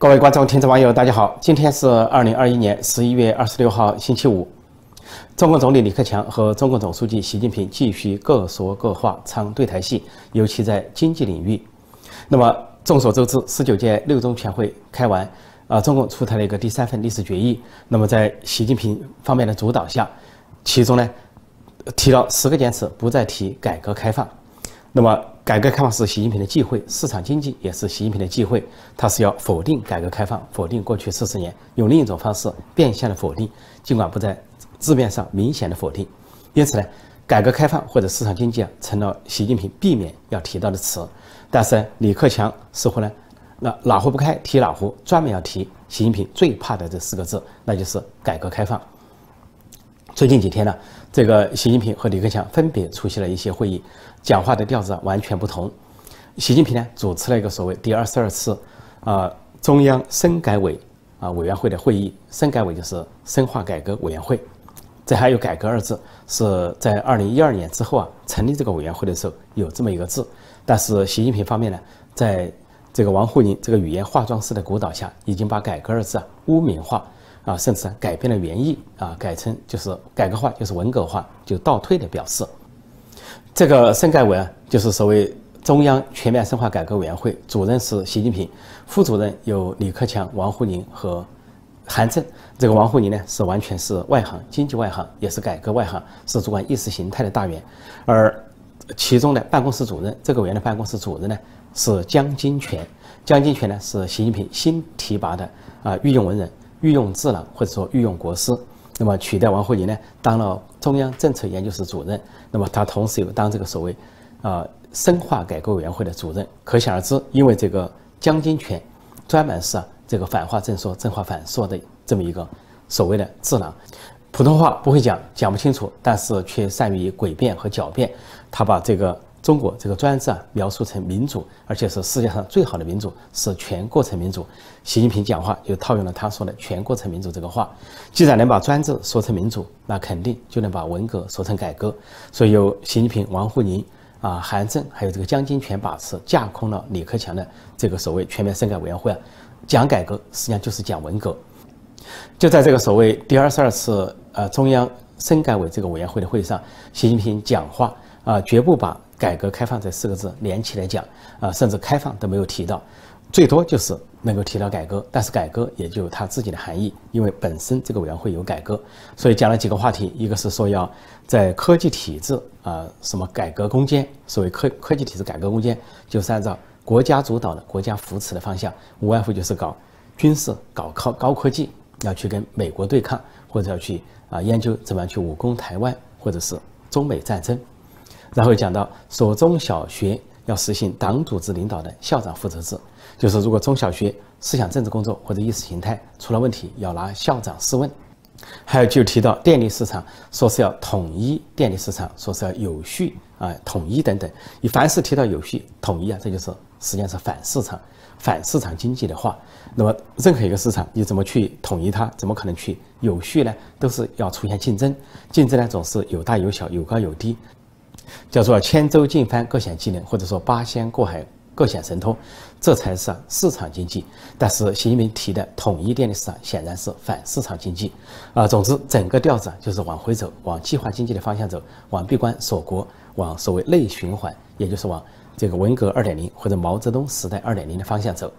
各位观众、听众、网友，大家好！今天是二零二一年十一月二十六号，星期五。中共总理李克强和中共总书记习近平继续各说各话，唱对台戏，尤其在经济领域。那么，众所周知，十九届六中全会开完，啊，中共出台了一个第三份历史决议。那么，在习近平方面的主导下，其中呢，提了十个坚持，不再提改革开放。那么，改革开放是习近平的忌讳，市场经济也是习近平的忌讳。他是要否定改革开放，否定过去四十年，用另一种方式变相的否定，尽管不在字面上明显的否定。因此呢，改革开放或者市场经济啊，成了习近平避免要提到的词。但是李克强似乎呢，那哪壶不开提哪壶，专门要提习近平最怕的这四个字，那就是改革开放。最近几天呢，这个习近平和李克强分别出席了一些会议，讲话的调子完全不同。习近平呢主持了一个所谓第二十二次，啊中央深改委啊委员会的会议，深改委就是深化改革委员会。这还有“改革”二字，是在二零一二年之后啊成立这个委员会的时候有这么一个字，但是习近平方面呢，在这个王沪宁这个语言化妆师的鼓捣下，已经把“改革”二字啊污名化。啊，甚至改变了原意啊，改成就是改革化，就是文革化，就倒退的表示。这个深改委啊，就是所谓中央全面深化改革委员会，主任是习近平，副主任有李克强、王沪宁和韩正。这个王沪宁呢，是完全是外行，经济外行，也是改革外行，是主管意识形态的大员。而其中的办公室主任，这个委员的办公室主任呢，是江金泉。江金泉呢，是习近平新提拔的啊御用文人。御用智囊或者说御用国师，那么取代王沪宁呢，当了中央政策研究室主任。那么他同时有当这个所谓，啊深化改革委员会的主任。可想而知，因为这个江金泉专门是啊这个反话正说、正话反说的这么一个所谓的智囊，普通话不会讲，讲不清楚，但是却善于诡辩和狡辩。他把这个。中国这个专制啊，描述成民主，而且是世界上最好的民主，是全过程民主。习近平讲话就套用了他说的“全过程民主”这个话。既然能把专制说成民主，那肯定就能把文革说成改革。所以由习近平、王沪宁啊、韩正还有这个江金泉把持，架空了李克强的这个所谓全面深改委员会啊，讲改革实际上就是讲文革。就在这个所谓第二十二次呃中央深改委这个委员会的会上，习近平讲话啊，绝不把。改革开放这四个字连起来讲啊，甚至开放都没有提到，最多就是能够提到改革，但是改革也就有它自己的含义，因为本身这个委员会有改革，所以讲了几个话题，一个是说要在科技体制啊什么改革攻坚，所谓科科技体制改革攻坚，就是按照国家主导的国家扶持的方向，无外乎就是搞军事、搞高高科技，要去跟美国对抗，或者要去啊研究怎么样去武攻台湾，或者是中美战争。然后讲到说中小学要实行党组织领导的校长负责制，就是如果中小学思想政治工作或者意识形态出了问题，要拿校长试问。还有就提到电力市场，说是要统一电力市场，说是要有序啊统一等等。你凡是提到有序统一啊，这就是实际上是反市场、反市场经济的话。那么任何一个市场，你怎么去统一它？怎么可能去有序呢？都是要出现竞争，竞争呢总是有大有小，有高有低。叫做千舟竞帆各显技能，或者说八仙过海各显神通，这才是市场经济。但是习近平提的统一电力市场显然是反市场经济啊。总之，整个调子就是往回走，往计划经济的方向走，往闭关锁国，往所谓内循环，也就是往这个文革二点零或者毛泽东时代二点零的方向走。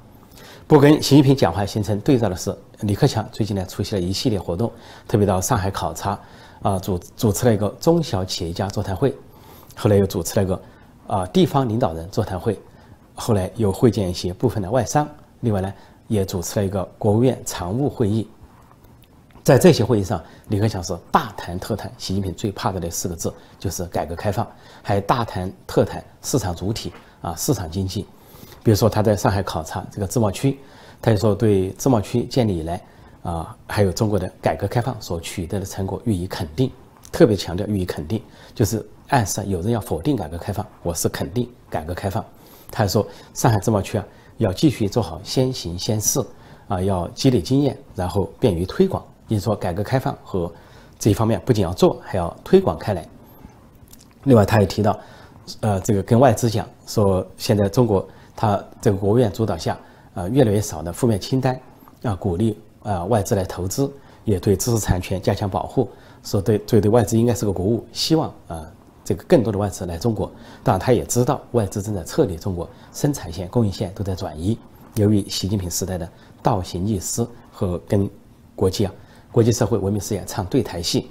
不跟习近平讲话形成对照的是，李克强最近呢出席了一系列活动，特别到上海考察，啊主主持了一个中小企业家座谈会。后来又主持了一个啊地方领导人座谈会，后来又会见一些部分的外商，另外呢也主持了一个国务院常务会议。在这些会议上，李克强是大谈特谈习近平最怕的那四个字，就是改革开放，还大谈特谈市场主体啊市场经济。比如说他在上海考察这个自贸区，他就说对自贸区建立以来啊还有中国的改革开放所取得的成果予以肯定，特别强调予以肯定，就是。暗示有人要否定改革开放，我是肯定改革开放。他还说，上海自贸区啊，要继续做好先行先试，啊，要积累经验，然后便于推广。也就是说，改革开放和这一方面不仅要做，还要推广开来。另外，他也提到，呃，这个跟外资讲说，现在中国他这个国务院主导下，呃越来越少的负面清单，啊，鼓励啊外资来投资，也对知识产权加强保护，说对对对外资应该是个鼓舞，希望啊这个更多的外资来中国。当然，他也知道外资正在撤离中国，生产线、供应线都在转移。由于习近平时代的倒行逆施和跟国际啊国际社会文明事业唱对台戏。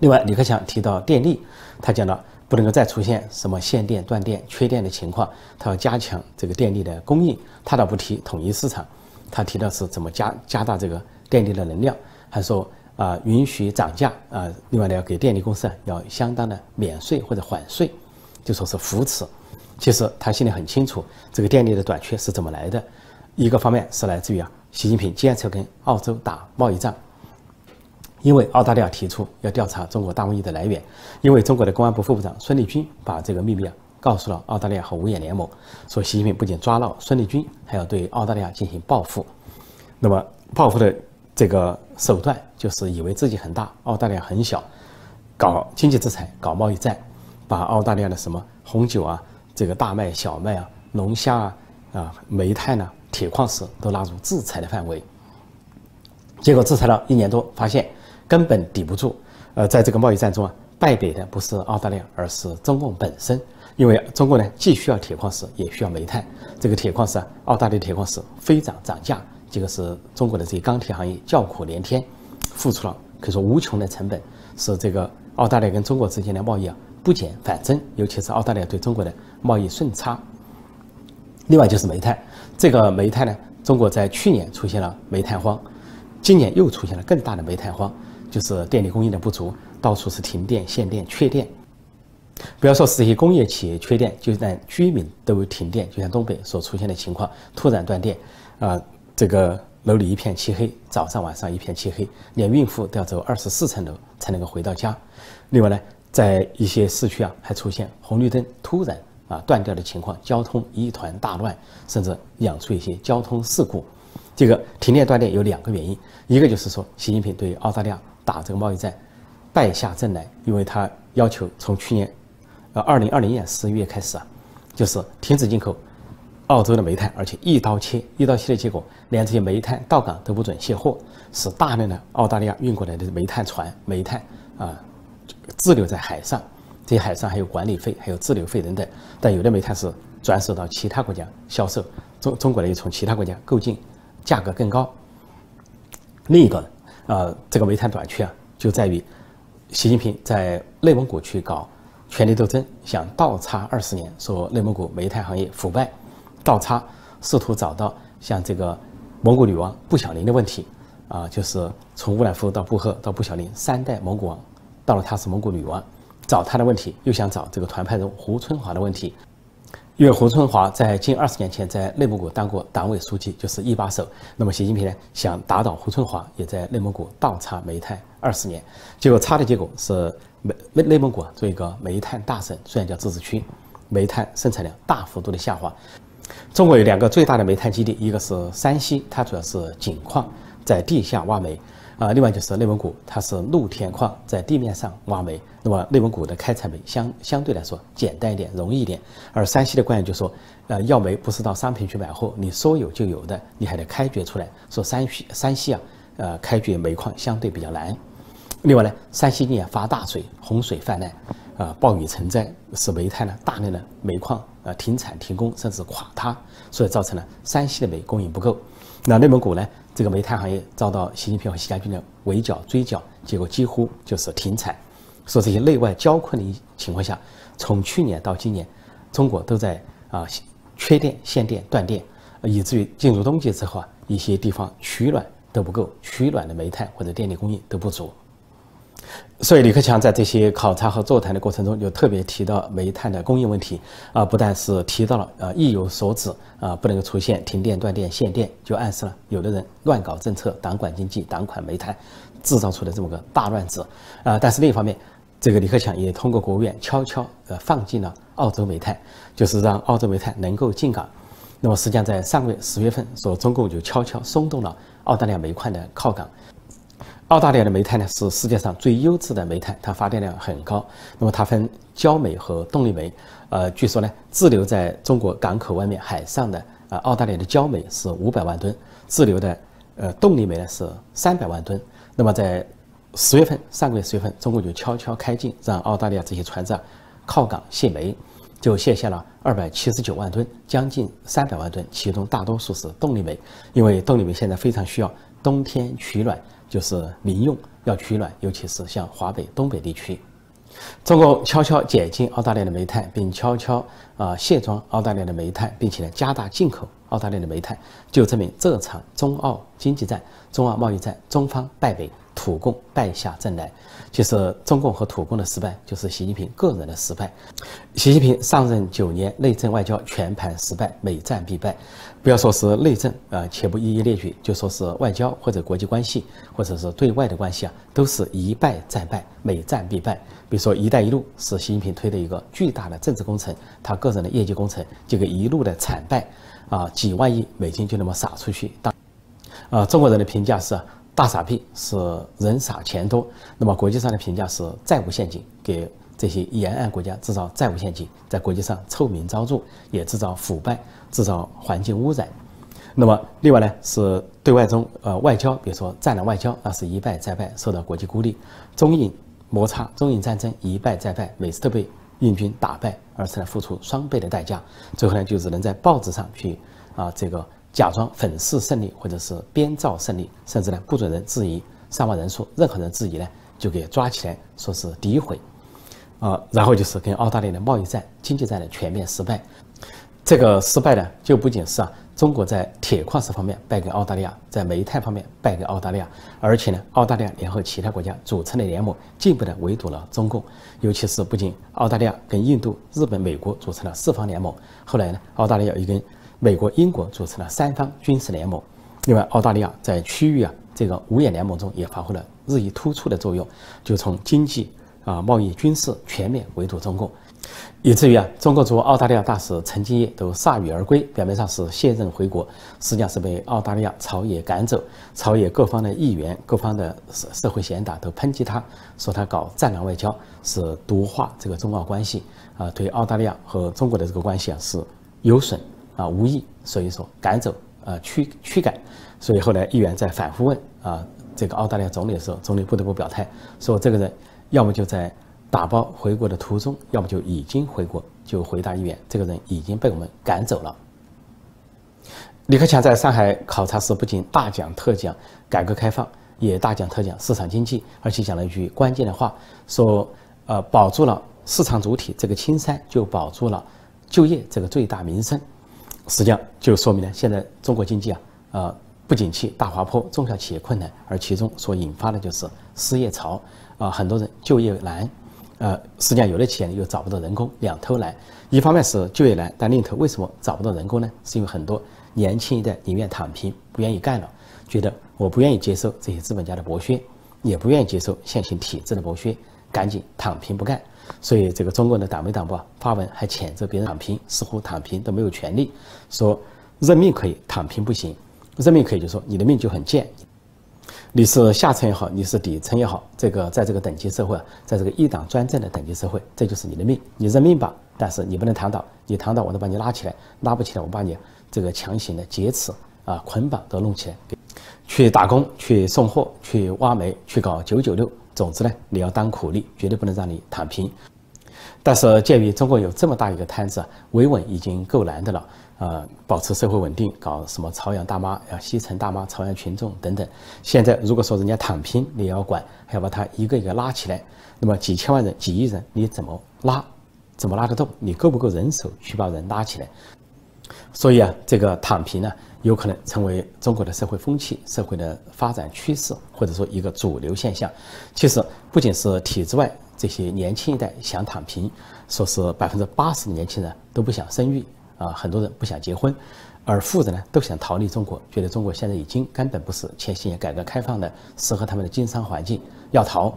另外，李克强提到电力，他讲到不能够再出现什么限电、断电、缺电的情况，他要加强这个电力的供应。他倒不提统一市场，他提到是怎么加加大这个电力的能量，还说啊允许涨价啊，另外呢要给电力公司啊要相当的免税或者缓税，就说是扶持。其实他心里很清楚，这个电力的短缺是怎么来的，一个方面是来自于啊习近平坚持跟澳洲打贸易战。因为澳大利亚提出要调查中国大瘟疫的来源，因为中国的公安部副部长孙立军把这个秘密啊告诉了澳大利亚和五眼联盟，说习近平不仅抓了孙立军，还要对澳大利亚进行报复。那么报复的这个手段就是以为自己很大，澳大利亚很小，搞经济制裁，搞贸易战，把澳大利亚的什么红酒啊、这个大麦、小麦啊、龙虾啊、啊煤炭呢、铁矿石都纳入制裁的范围。结果制裁了一年多，发现。根本抵不住，呃，在这个贸易战中啊，败北的不是澳大利亚，而是中共本身。因为中国呢，既需要铁矿石，也需要煤炭。这个铁矿石啊，澳大利亚铁矿石飞涨涨价，这个是中国的这些钢铁行业叫苦连天，付出了可以说无穷的成本，使这个澳大利亚跟中国之间的贸易啊不减反增，尤其是澳大利亚对中国的贸易顺差。另外就是煤炭，这个煤炭呢，中国在去年出现了煤炭荒，今年又出现了更大的煤炭荒。就是电力供应的不足，到处是停电、限电、缺电。不要说是这些工业企业缺电，就连居民都停电。就像东北所出现的情况，突然断电，啊，这个楼里一片漆黑，早上晚上一片漆黑，连孕妇都要走二十四层楼才能够回到家。另外呢，在一些市区啊，还出现红绿灯突然啊断掉的情况，交通一团大乱，甚至养出一些交通事故。这个停电断电有两个原因，一个就是说习近平对澳大利亚。打这个贸易战，败下阵来，因为他要求从去年，呃，二零二零年十一月开始啊，就是停止进口澳洲的煤炭，而且一刀切，一刀切的结果，连这些煤炭到港都不准卸货，使大量的澳大利亚运过来的煤炭船、煤炭啊滞留在海上，这些海上还有管理费、还有滞留费等等。但有的煤炭是转手到其他国家销售，中中国呢又从其他国家购进，价格更高。另一个。呃，这个煤炭短缺啊，就在于习近平在内蒙古去搞权力斗争，想倒插二十年，说内蒙古煤炭行业腐败，倒插，试图找到像这个蒙古女王布小林的问题，啊，就是从乌兰夫到布赫到布小林三代蒙古王，到了她是蒙古女王，找她的问题，又想找这个团派人胡春华的问题。因为胡春华在近二十年前在内蒙古当过党委书记，就是一把手。那么习近平呢，想打倒胡春华，也在内蒙古倒插煤炭二十年。结果插的结果是，内内内蒙古做一个煤炭大省，虽然叫自治区，煤炭生产量大幅度的下滑。中国有两个最大的煤炭基地，一个是山西，它主要是井矿，在地下挖煤。啊，另外就是内蒙古，它是露天矿，在地面上挖煤。那么内蒙古的开采煤相相对来说简单一点，容易一点。而山西的官员就说，呃，要煤不是到商品去买货，你说有就有的，你还得开掘出来。说山西山西啊，呃，开掘煤矿相对比较难。另外呢，山西今年发大水，洪水泛滥，啊，暴雨成灾，使煤炭呢大量的煤矿啊停产停工，甚至垮塌，所以造成了山西的煤供应不够。那内蒙古呢？这个煤炭行业遭到习近平和习家军的围剿追剿，结果几乎就是停产。说这些内外交困的情况下，从去年到今年，中国都在啊缺电、限电、断电，以至于进入冬季之后啊，一些地方取暖都不够，取暖的煤炭或者电力供应都不足。所以，李克强在这些考察和座谈的过程中，就特别提到煤炭的供应问题啊，不但是提到了呃意有所指啊，不能够出现停电、断电、限电，就暗示了有的人乱搞政策、党管经济、党管煤炭，制造出的这么个大乱子啊。但是另一方面，这个李克强也通过国务院悄悄呃放进了澳洲煤炭，就是让澳洲煤炭能够进港。那么实际上在上个月十月份，说中共就悄悄松动了澳大利亚煤矿的靠港。澳大利亚的煤炭呢是世界上最优质的煤炭，它发电量很高。那么它分焦煤和动力煤，呃，据说呢滞留在中国港口外面海上的啊，澳大利亚的焦煤是五百万吨，滞留的呃动力煤呢是三百万吨。那么在十月份，上个月十月份，中国就悄悄开进，让澳大利亚这些船只靠港卸煤，就卸下了二百七十九万吨，将近三百万吨，其中大多数是动力煤，因为动力煤现在非常需要冬天取暖，就是民用要取暖，尤其是像华北、东北地区。中国悄悄解禁澳大利亚的煤炭，并悄悄啊卸装澳大利亚的煤炭，并且呢加大进口澳大利亚的煤炭，就证明这场中澳经济战、中澳贸易战，中方败北，土共败下阵来。其实中共和土共的失败，就是习近平个人的失败。习近平上任九年，内政外交全盘失败，每战必败。不要说是内政啊，且不一一列举，就说是外交或者国际关系，或者是对外的关系啊，都是一败再败，每战必败。比如说“一带一路”是习近平推的一个巨大的政治工程，他个人的业绩工程，这个一路的惨败，啊，几万亿美金就那么撒出去。当，啊，中国人的评价是大傻逼，是人傻钱多。那么国际上的评价是债务陷阱，给这些沿岸国家制造债务陷阱，在国际上臭名昭著，也制造腐败。制造环境污染，那么另外呢是对外中呃外交，比如说战狼外交，那是一败再败，受到国际孤立；中印摩擦、中印战争一败再败，每次都被印军打败，而且呢付出双倍的代价。最后呢就只能在报纸上去啊这个假装粉饰胜利，或者是编造胜利，甚至呢不准人质疑上万人数，任何人质疑呢就给抓起来说是诋毁，啊，然后就是跟澳大利亚的贸易战、经济战的全面失败。这个失败呢，就不仅是啊，中国在铁矿石方面败给澳大利亚，在煤炭方面败给澳大利亚，而且呢，澳大利亚联合其他国家组成的联盟进一步的围堵了中共。尤其是不仅澳大利亚跟印度、日本、美国组成了四方联盟，后来呢，澳大利亚又跟美国、英国组成了三方军事联盟。另外，澳大利亚在区域啊这个五眼联盟中也发挥了日益突出的作用，就从经济啊、贸易、军事全面围堵中共。以至于啊，中国驻澳大利亚大使陈金业都铩羽而归，表面上是卸任回国，实际上是被澳大利亚朝野赶走。朝野各方的议员、各方的社社会贤达都抨击他，说他搞战狼外交是毒化这个中澳关系啊，对澳大利亚和中国的这个关系啊是有损啊无意，所以说赶走啊驱驱赶。所以后来议员在反复问啊这个澳大利亚总理的时候，总理不得不表态说，这个人要么就在。打包回国的途中，要么就已经回国，就回答议员，这个人已经被我们赶走了。李克强在上海考察时，不仅大讲特讲改革开放，也大讲特讲市场经济，而且讲了一句关键的话，说：“呃，保住了市场主体这个青山，就保住了就业这个最大民生。”实际上就说明了现在中国经济啊，呃，不景气、大滑坡，中小企业困难，而其中所引发的就是失业潮啊，很多人就业难。呃，实际上有的企业又找不到人工，两头难。一方面是就业难，但另一头为什么找不到人工呢？是因为很多年轻一代宁愿躺平，不愿意干了，觉得我不愿意接受这些资本家的剥削，也不愿意接受现行体制的剥削，赶紧躺平不干。所以这个中国的党媒党报发文还谴责别人躺平，似乎躺平都没有权利，说认命可以，躺平不行。认命可以就说你的命就很贱。你是下层也好，你是底层也好，这个在这个等级社会啊，在这个一党专政的等级社会，这就是你的命，你认命吧。但是你不能躺倒，你躺倒我都把你拉起来，拉不起来我把你这个强行的劫持啊捆绑都弄起来，去打工，去送货，去挖煤，去搞九九六。总之呢，你要当苦力，绝对不能让你躺平。但是鉴于中国有这么大一个摊子，维稳已经够难的了。呃，保持社会稳定，搞什么朝阳大妈、啊西城大妈、朝阳群众等等。现在如果说人家躺平，你也要管，还要把他一个一个拉起来。那么几千万人、几亿人，你怎么拉？怎么拉得动？你够不够人手去把人拉起来？所以啊，这个躺平呢，有可能成为中国的社会风气、社会的发展趋势，或者说一个主流现象。其实不仅是体制外这些年轻一代想躺平，说是百分之八十的年轻人都不想生育。啊，很多人不想结婚，而富人呢都想逃离中国，觉得中国现在已经根本不是前些年改革开放的适合他们的经商环境，要逃，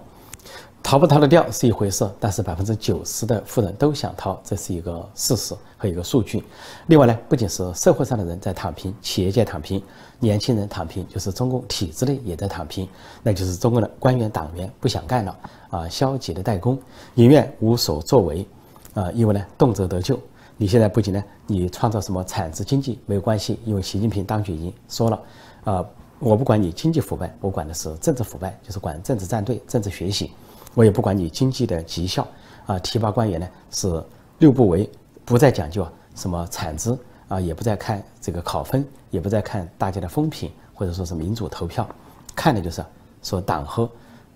逃不逃得掉是一回事，但是百分之九十的富人都想逃，这是一个事实和一个数据。另外呢，不仅是社会上的人在躺平，企业界躺平，年轻人躺平，就是中共体制内也在躺平，那就是中国的官员党员不想干了啊，消极的怠工，宁愿无所作为，啊，因为呢动辄得咎。你现在不仅呢，你创造什么产值经济没有关系，因为习近平当局已经说了，啊，我不管你经济腐败，我管的是政治腐败，就是管政治站队、政治学习，我也不管你经济的绩效，啊，提拔官员呢是六不为，不再讲究什么产值，啊，也不再看这个考分，也不再看大家的风评，或者说是民主投票，看的就是说党和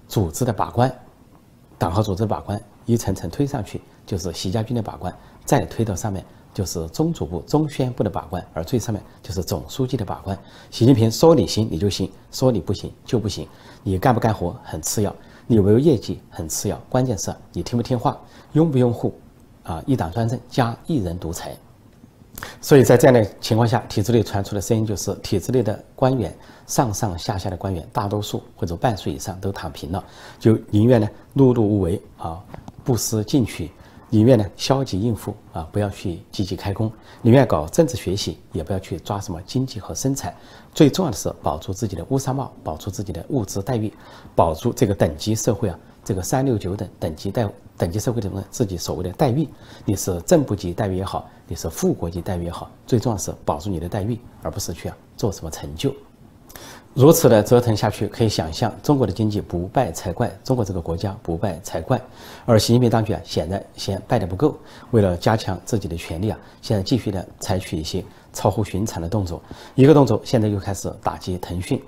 组织的把关，党和组织的把关一层层推上去。就是习家军的把关，再推到上面就是中组部、中宣部的把关，而最上面就是总书记的把关。习近平说你行你就行，说你不行就不行。你干不干活很次要，你有没有业绩很次要，关键是你听不听话，拥不拥护啊一党专政加一人独裁。所以在这样的情况下，体制内传出的声音就是，体制内的官员上上下下的官员，大多数或者半数以上都躺平了，就宁愿呢碌碌无为啊，不思进取。宁愿呢消极应付啊，不要去积极开工；宁愿搞政治学习，也不要去抓什么经济和生产。最重要的是保住自己的乌纱帽，保住自己的物质待遇，保住这个等级社会啊，这个三六九等等级待等级社会的自己所谓的待遇。你是正部级待遇也好，你是副国级待遇也好，最重要是保住你的待遇，而不是去啊做什么成就。如此的折腾下去，可以想象中国的经济不败才怪，中国这个国家不败才怪。而习近平当局啊，显然嫌败得不够，为了加强自己的权力啊，现在继续的采取一些超乎寻常的动作。一个动作，现在又开始打击腾讯。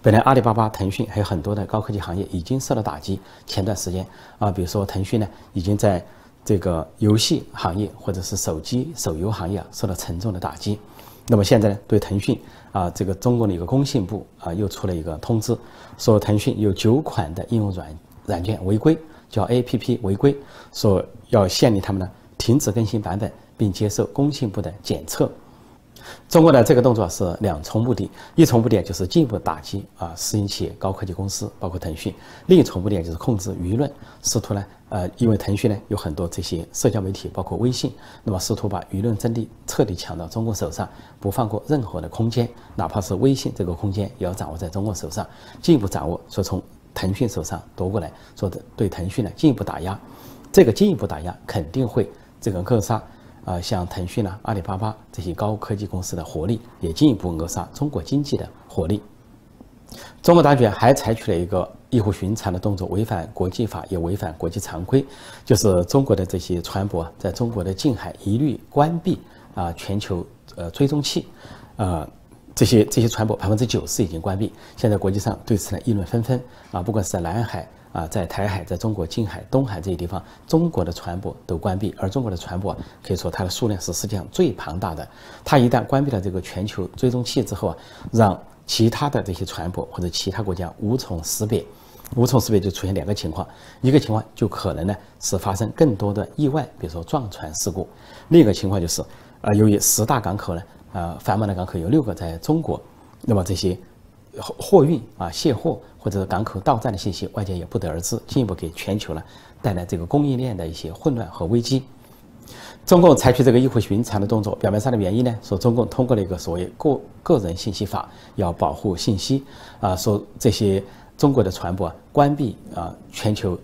本来阿里巴巴、腾讯还有很多的高科技行业已经受到打击。前段时间啊，比如说腾讯呢，已经在这个游戏行业或者是手机手游行业啊，受到沉重的打击。那么现在呢，对腾讯。啊，这个中国的一个工信部啊，又出了一个通知，说腾讯有九款的应用软软件违规，叫 A P P 违规，说要限令他们呢停止更新版本，并接受工信部的检测。中国的这个动作是两重目的，一重目的就是进一步打击啊私营企业、高科技公司，包括腾讯；另一重目的就是控制舆论，试图呢，呃，因为腾讯呢有很多这些社交媒体，包括微信，那么试图把舆论阵地彻底抢到中国手上，不放过任何的空间，哪怕是微信这个空间也要掌握在中国手上，进一步掌握，说从腾讯手上夺过来，说的对腾讯呢进一步打压，这个进一步打压肯定会这个扼杀。啊，像腾讯呢、阿里巴巴这些高科技公司的活力，也进一步扼杀中国经济的活力。中国当局还采取了一个异乎寻常的动作，违反国际法，也违反国际常规，就是中国的这些船舶在中国的近海一律关闭啊，全球呃追踪器，啊，这些这些船舶百分之九十已经关闭。现在国际上对此呢议论纷纷啊，不管是在南海。啊，在台海，在中国近海、东海这些地方，中国的船舶都关闭，而中国的船舶可以说它的数量是世界上最庞大的。它一旦关闭了这个全球追踪器之后啊，让其他的这些船舶或者其他国家无从识别，无从识别就出现两个情况：一个情况就可能呢是发生更多的意外，比如说撞船事故；另一个情况就是，啊，由于十大港口呢，啊，繁忙的港口有六个在中国，那么这些。货货运啊，卸货或者港口到站的信息，外界也不得而知，进一步给全球呢带来这个供应链的一些混乱和危机。中共采取这个异乎寻常的动作，表面上的原因呢，说中共通过了一个所谓个个人信息法，要保护信息啊，说这些中国的船舶关闭啊全球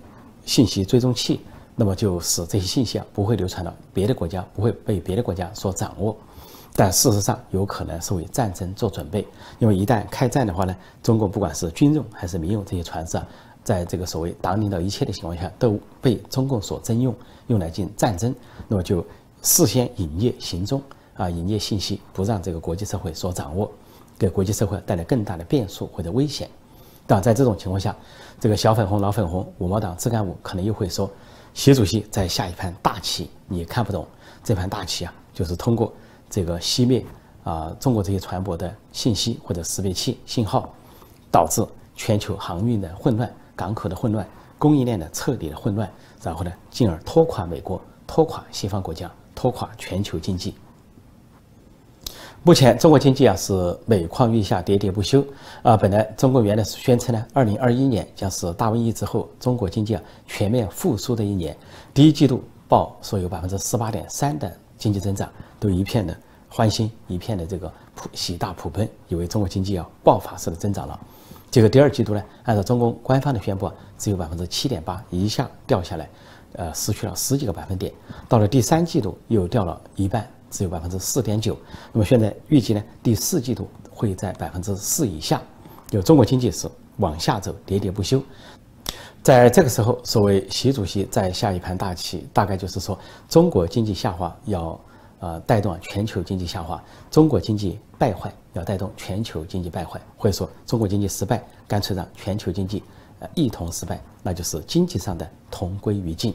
信息追踪器，那么就使这些信息啊不会流传到别的国家，不会被别的国家所掌握。但事实上，有可能是为战争做准备，因为一旦开战的话呢，中国不管是军用还是民用这些船只啊，在这个所谓党领导一切的情况下，都被中共所征用，用来进行战争，那么就事先隐匿行踪啊，隐匿信息，不让这个国际社会所掌握，给国际社会带来更大的变数或者危险。但在这种情况下，这个小粉红、老粉红、五毛党、自干五可能又会说，习主席在下一盘大棋，你看不懂这盘大棋啊，就是通过。这个熄灭啊，中国这些船舶的信息或者识别器信号，导致全球航运的混乱、港口的混乱、供应链的彻底的混乱，然后呢，进而拖垮美国、拖垮西方国家、拖垮全球经济。目前中国经济啊是每况愈下、喋喋不休啊。本来中国原来是宣称呢，二零二一年将是大瘟疫之后中国经济啊全面复苏的一年，第一季度报说有百分之十八点三的。经济增长都一片的欢欣，一片的这个普喜大普奔，以为中国经济要爆发式的增长了。结果第二季度呢，按照中共官方的宣布，只有百分之七点八，一下掉下来，呃，失去了十几个百分点。到了第三季度又掉了一半，只有百分之四点九。那么现在预计呢，第四季度会在百分之四以下。就中国经济是往下走，喋喋不休。在这个时候，所谓习主席在下一盘大棋，大概就是说，中国经济下滑要呃带动全球经济下滑，中国经济败坏要带动全球经济败坏，或者说中国经济失败，干脆让全球经济呃一同失败，那就是经济上的同归于尽。